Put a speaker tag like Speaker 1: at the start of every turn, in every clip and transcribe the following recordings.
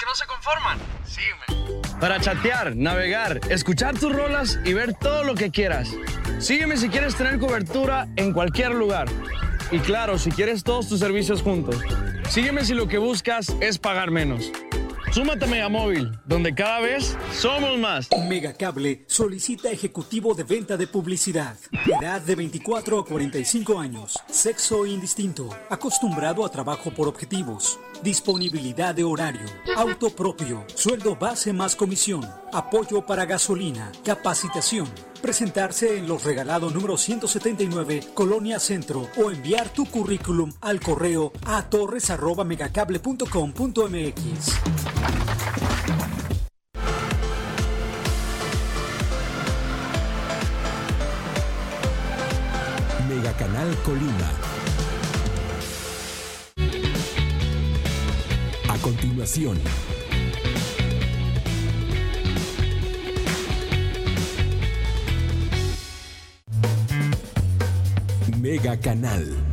Speaker 1: que no se conforman. Sígueme.
Speaker 2: Para chatear, navegar, escuchar tus rolas y ver todo lo que quieras. Sígueme si quieres tener cobertura en cualquier lugar. Y claro, si quieres todos tus servicios juntos. Sígueme si lo que buscas es pagar menos. Súmate a Megamóvil, donde cada vez somos más.
Speaker 3: Megacable solicita ejecutivo de venta de publicidad. Edad de 24 a 45 años. Sexo indistinto. Acostumbrado a trabajo por objetivos. Disponibilidad de horario. Auto propio. Sueldo base más comisión. Apoyo para gasolina. Capacitación. Presentarse en los regalados número 179, Colonia Centro, o enviar tu currículum al correo a torres.megacable.com.mx.
Speaker 4: Megacanal Colima. Mega Canal.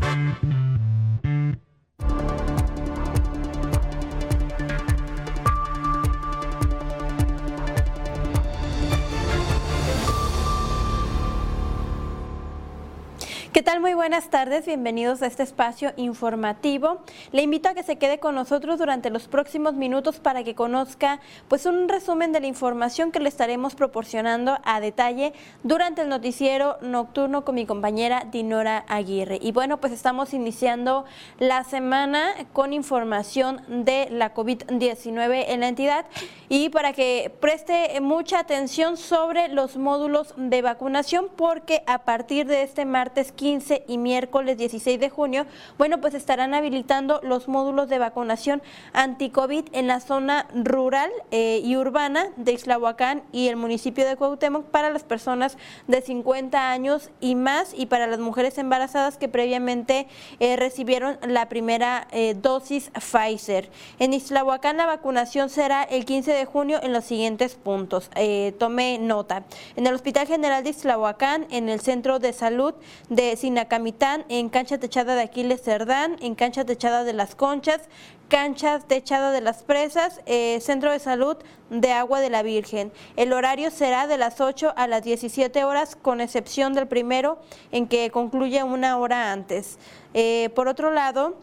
Speaker 5: ¿Qué tal? Muy buenas tardes, bienvenidos a este espacio informativo. Le invito a que se quede con nosotros durante los próximos minutos para que conozca pues un resumen de la información que le estaremos proporcionando a detalle durante el noticiero nocturno con mi compañera Dinora Aguirre. Y bueno, pues estamos iniciando la semana con información de la COVID-19 en la entidad y para que preste mucha atención sobre los módulos de vacunación porque a partir de este martes 15 15 y miércoles 16 de junio, bueno, pues estarán habilitando los módulos de vacunación anti-COVID en la zona rural eh, y urbana de Islahuacán y el municipio de Cuauhtémoc para las personas de 50 años y más y para las mujeres embarazadas que previamente eh, recibieron la primera eh, dosis Pfizer. En Islahuacán la vacunación será el 15 de junio en los siguientes puntos. tome nota. En el Hospital General de Islahuacán, en el Centro de Salud de Sinacamitán, en cancha techada de Aquiles Cerdán, en cancha techada de Las Conchas, cancha techada de las presas, eh, centro de salud de agua de la Virgen. El horario será de las 8 a las 17 horas, con excepción del primero, en que concluye una hora antes. Eh, por otro lado,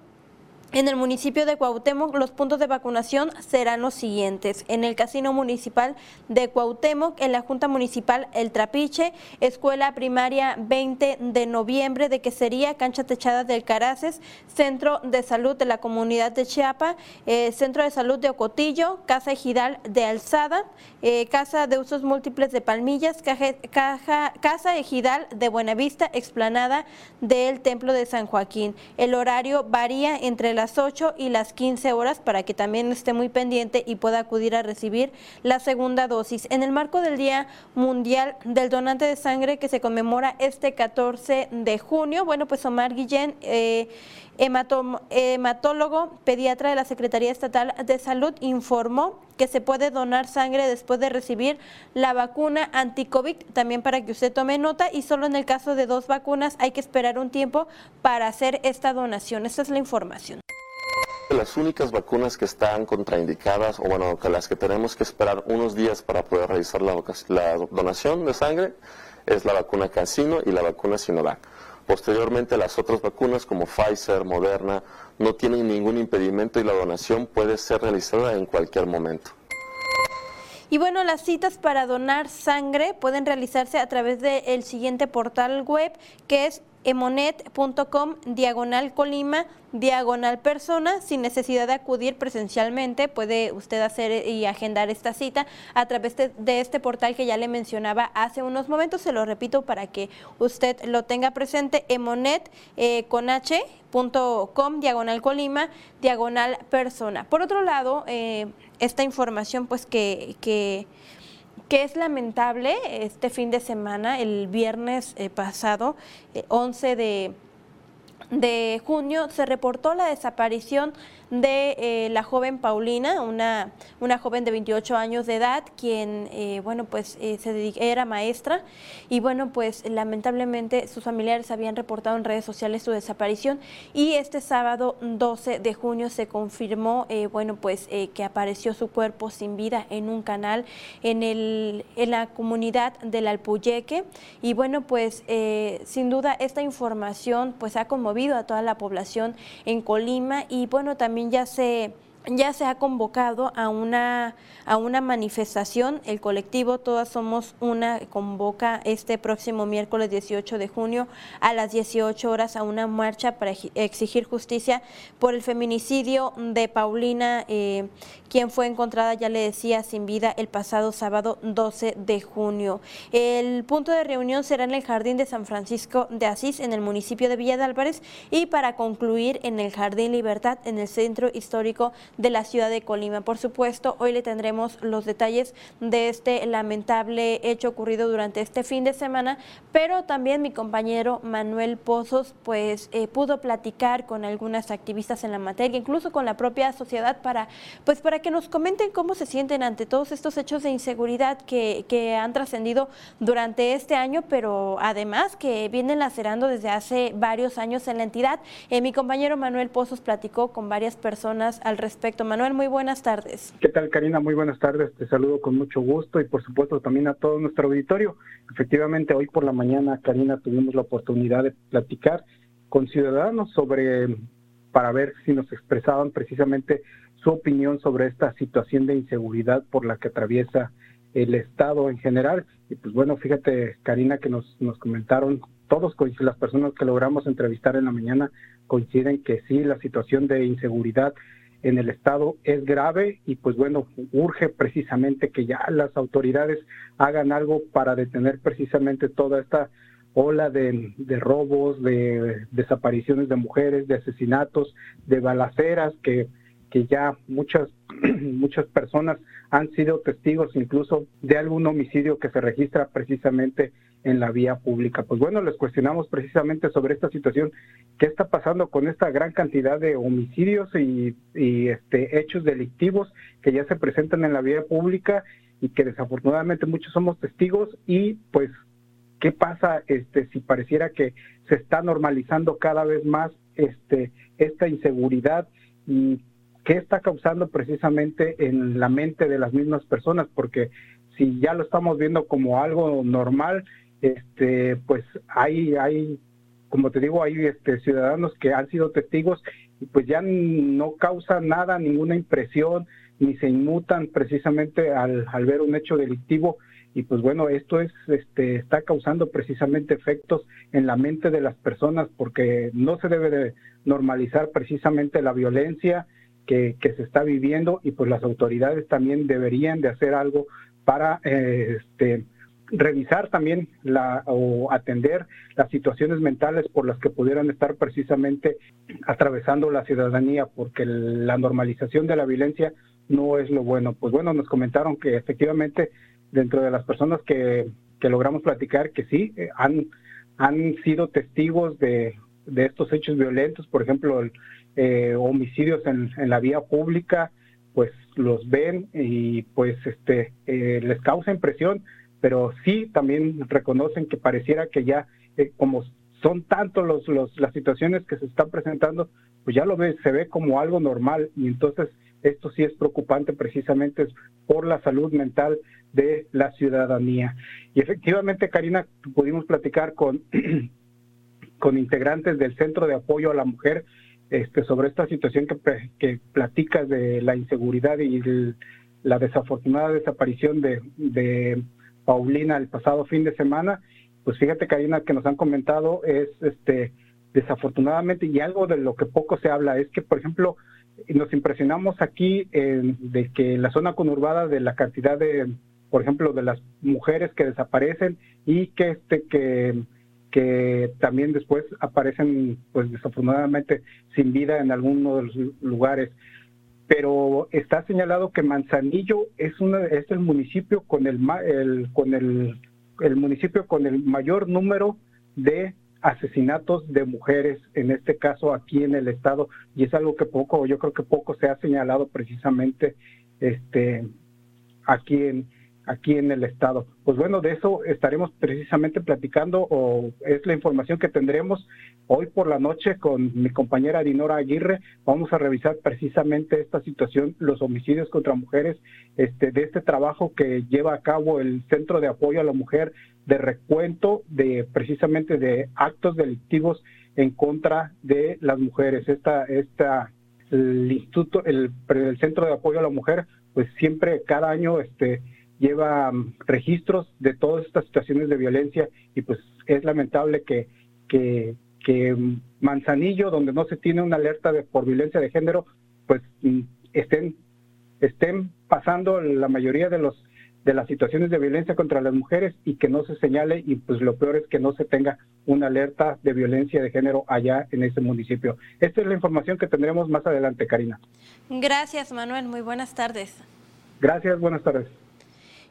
Speaker 5: en el municipio de Cuauhtémoc los puntos de vacunación serán los siguientes. En el Casino Municipal de Cuauhtémoc, en la Junta Municipal El Trapiche, Escuela Primaria 20 de noviembre de Quesería, Cancha Techada del Caraces, Centro de Salud de la Comunidad de Chiapa, eh, Centro de Salud de Ocotillo, Casa Ejidal de Alzada, eh, Casa de Usos Múltiples de Palmillas, Casa Ejidal de Buenavista, Explanada del Templo de San Joaquín. El horario varía entre las las 8 y las 15 horas para que también esté muy pendiente y pueda acudir a recibir la segunda dosis. En el marco del Día Mundial del Donante de Sangre que se conmemora este 14 de junio, bueno, pues Omar Guillén... Eh, hematólogo pediatra de la Secretaría Estatal de Salud informó que se puede donar sangre después de recibir la vacuna anti-COVID, también para que usted tome nota y solo en el caso de dos vacunas hay que esperar un tiempo para hacer esta donación. Esta es la información.
Speaker 6: Las únicas vacunas que están contraindicadas, o bueno, que las que tenemos que esperar unos días para poder realizar la, donación de sangre, es la vacuna Cancino y la vacuna Sinovac. Posteriormente, las otras vacunas como Pfizer, Moderna, no tienen ningún impedimento y la donación puede ser realizada en cualquier momento.
Speaker 5: Y bueno, las citas para donar sangre pueden realizarse a través del siguiente portal web que es emonet.com diagonal colima diagonal persona. Sin necesidad de acudir presencialmente puede usted hacer y agendar esta cita a través de, este portal que ya le mencionaba hace unos momentos. Se lo repito para que usted lo tenga presente emonet eh, con diagonal colima diagonal persona. Por otro lado eh, esta información pues que que es lamentable este fin de semana, el viernes eh, pasado, 11 eh, de, de junio, se reportó la desaparición de eh, la joven Paulina, una, una joven de 28 años de edad, quien, eh, bueno, pues eh, se era maestra. Y, bueno, pues lamentablemente sus familiares habían reportado en redes sociales su desaparición. Y este sábado 12 de junio se confirmó, bueno, pues que apareció su cuerpo sin vida en un canal en, el, en la comunidad del Alpuyeque. Y, bueno, pues sin duda esta información pues ha conmovido a toda la población en Colima. Y, bueno, también ya se ya se ha convocado a una, a una manifestación. El colectivo Todas Somos Una convoca este próximo miércoles 18 de junio a las 18 horas a una marcha para exigir justicia por el feminicidio de Paulina, eh, quien fue encontrada, ya le decía, sin vida el pasado sábado 12 de junio. El punto de reunión será en el Jardín de San Francisco de Asís, en el municipio de Villa de Álvarez, y para concluir en el Jardín Libertad, en el centro histórico de la ciudad de Colima. Por supuesto, hoy le tendremos los detalles de este lamentable hecho ocurrido durante este fin de semana, pero también mi compañero Manuel Pozos pues eh, pudo platicar con algunas activistas en la materia, incluso con la propia sociedad para pues para que nos comenten cómo se sienten ante todos estos hechos de inseguridad que, que han trascendido durante este año, pero además que vienen lacerando desde hace varios años en la entidad. Eh, mi compañero Manuel Pozos platicó con varias personas al respecto Manuel, muy buenas tardes.
Speaker 7: ¿Qué tal, Karina? Muy buenas tardes. Te saludo con mucho gusto y, por supuesto, también a todo nuestro auditorio. Efectivamente, hoy por la mañana, Karina, tuvimos la oportunidad de platicar con ciudadanos sobre, para ver si nos expresaban precisamente su opinión sobre esta situación de inseguridad por la que atraviesa el Estado en general. Y pues bueno, fíjate, Karina, que nos, nos comentaron, todos las personas que logramos entrevistar en la mañana coinciden que sí, la situación de inseguridad en el Estado es grave y pues bueno, urge precisamente que ya las autoridades hagan algo para detener precisamente toda esta ola de, robos, de desapariciones de mujeres, de asesinatos, de balaceras que, que ya muchas, muchas personas han sido testigos incluso de algún homicidio que se registra precisamente en la vía pública. Pues bueno, les cuestionamos precisamente sobre esta situación, qué está pasando con esta gran cantidad de homicidios y, este, hechos delictivos que ya se presentan en la vía pública y que desafortunadamente muchos somos testigos y pues qué pasa este si pareciera que se está normalizando cada vez más este esta inseguridad y qué está causando precisamente en la mente de las mismas personas porque si ya lo estamos viendo como algo normal este, pues hay, hay, como te digo, hay este, ciudadanos que han sido testigos y pues ya no causa nada, ninguna impresión, ni se inmutan precisamente al, ver un hecho delictivo. Y pues bueno esto es este está causando precisamente efectos en la mente de las personas porque no se debe de normalizar precisamente la violencia que, que se está viviendo y pues las autoridades también deberían de hacer algo para eh, este revisar también la, o atender las situaciones mentales por las que pudieran estar precisamente atravesando la ciudadanía, porque la normalización de la violencia no es lo bueno. Pues bueno, nos comentaron que efectivamente dentro de las personas que, que logramos platicar, que sí, eh, han, han sido testigos de, de estos hechos violentos, por ejemplo, eh, homicidios en, en la vía pública, pues los ven y pues este eh, les causa impresión pero sí también reconocen que pareciera que ya, eh, como son tantos los, los, las situaciones que se están presentando, pues ya lo ve, se ve como algo normal y entonces esto sí es preocupante precisamente por la salud mental de la ciudadanía. Y efectivamente, Karina, pudimos platicar con, con integrantes del Centro de Apoyo a la Mujer este, sobre esta situación que, platicas de la inseguridad y la desafortunada desaparición de, de Paulina el pasado fin de semana, pues fíjate Karina que nos han comentado es este desafortunadamente y algo de lo que poco se habla es que por ejemplo nos impresionamos aquí de que la zona conurbada de la cantidad de por ejemplo de las mujeres que desaparecen y que este que que también después aparecen pues desafortunadamente sin vida en alguno de los lugares. Pero está señalado que Manzanillo es una es el municipio con el, el con el, el municipio con el mayor número de asesinatos de mujeres, en este caso aquí en el estado, y es algo que poco, yo creo que poco se ha señalado precisamente este aquí en aquí en el estado. Pues bueno, de eso estaremos precisamente platicando o es la información que tendremos hoy por la noche con mi compañera Dinora Aguirre. Vamos a revisar precisamente esta situación, los homicidios contra mujeres, este de este trabajo que lleva a cabo el Centro de Apoyo a la Mujer de recuento de precisamente de actos delictivos en contra de las mujeres. Esta esta el instituto el, el Centro de Apoyo a la Mujer pues siempre cada año este lleva mm, registros de todas estas situaciones de violencia y pues es lamentable que, que, que Manzanillo, donde no se tiene una alerta de, por violencia de género, pues mm, estén, estén pasando la mayoría de los de las situaciones de violencia contra las mujeres y que no se señale y pues lo peor es que no se tenga una alerta de violencia de género allá en ese municipio. Esta es la información que tendremos más adelante, Karina.
Speaker 5: Gracias, Manuel. Muy buenas tardes.
Speaker 7: Gracias, buenas tardes.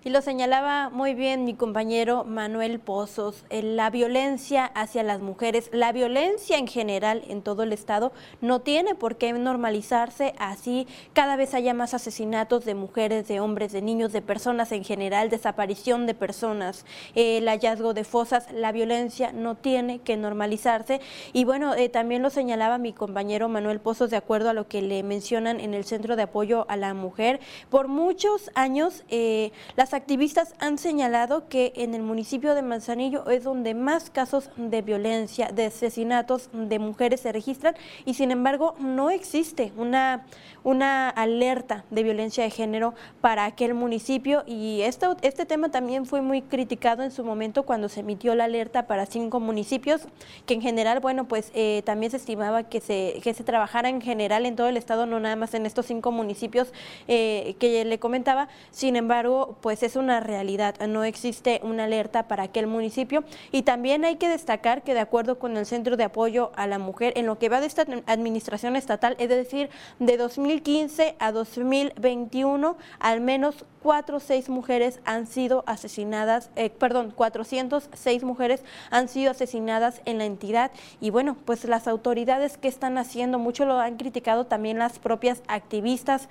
Speaker 5: Y lo señalaba muy bien mi compañero Manuel Pozos, la violencia hacia las mujeres, la violencia en general en todo el estado no tiene por qué normalizarse así. Cada vez haya más asesinatos de mujeres, de hombres, de niños, de personas en general, desaparición de personas, el hallazgo de fosas, la violencia no tiene que normalizarse. Y bueno, eh, también lo señalaba mi compañero Manuel Pozos de acuerdo a lo que le mencionan en el Centro de Apoyo a la Mujer. Por muchos años eh, las activistas han señalado que en el municipio de Manzanillo es donde más casos de violencia, de asesinatos de mujeres se registran y sin embargo no existe una, una alerta de violencia de género para aquel municipio. Y esto, este tema también fue muy criticado en su momento cuando se emitió la alerta para cinco municipios, que en general, bueno, pues eh, también se estimaba que se, que se trabajara en general en todo el estado, no nada más en estos cinco municipios eh, que le comentaba, sin embargo, pues es una realidad, no existe una alerta para aquel municipio. Y también hay que destacar que de acuerdo con el Centro de Apoyo a la Mujer, en lo que va de esta administración estatal, es decir, de 2015 a 2021, al menos cuatro o seis mujeres han sido asesinadas, eh, perdón, 406 mujeres han sido asesinadas en la entidad. Y bueno, pues las autoridades que están haciendo, mucho lo han criticado también las propias activistas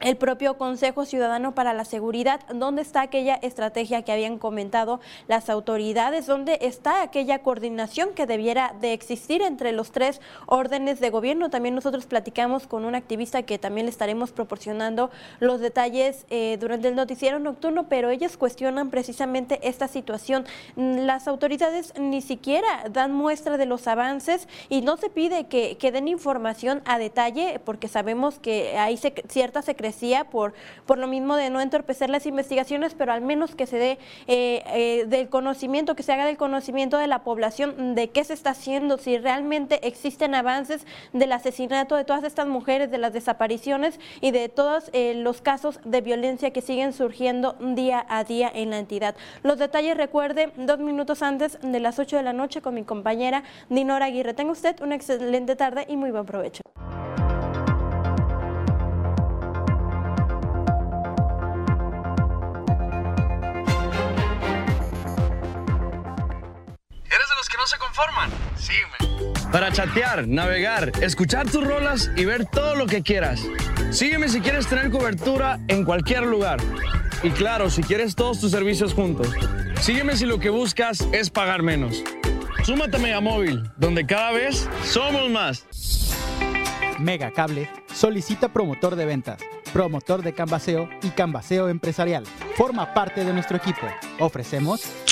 Speaker 5: el propio Consejo Ciudadano para la Seguridad, ¿dónde está aquella estrategia que habían comentado las autoridades? ¿Dónde está aquella coordinación que debiera de existir entre los tres órdenes de gobierno? También nosotros platicamos con un activista que también le estaremos proporcionando los detalles eh, durante el noticiero nocturno, pero ellos cuestionan precisamente esta situación. Las autoridades ni siquiera dan muestra de los avances y no se pide que, que den información a detalle porque sabemos que hay cierta secretaría por, por lo mismo de no entorpecer las investigaciones, pero al menos que se dé eh, eh, del conocimiento, que se haga del conocimiento de la población de qué se está haciendo, si realmente existen avances del asesinato de todas estas mujeres, de las desapariciones y de todos eh, los casos de violencia que siguen surgiendo día a día en la entidad. Los detalles recuerde dos minutos antes de las 8 de la noche con mi compañera Dinora Aguirre. Tenga usted una excelente tarde y muy buen provecho.
Speaker 1: Sígueme.
Speaker 2: Para chatear, navegar, escuchar tus rolas y ver todo lo que quieras. Sígueme si quieres tener cobertura en cualquier lugar. Y claro, si quieres todos tus servicios juntos. Sígueme si lo que buscas es pagar menos. Súmate a Megamóvil, donde cada vez somos más.
Speaker 8: Mega Cable solicita promotor de ventas, promotor de canvaseo y canvaseo empresarial. Forma parte de nuestro equipo. Ofrecemos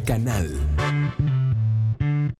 Speaker 4: Canal.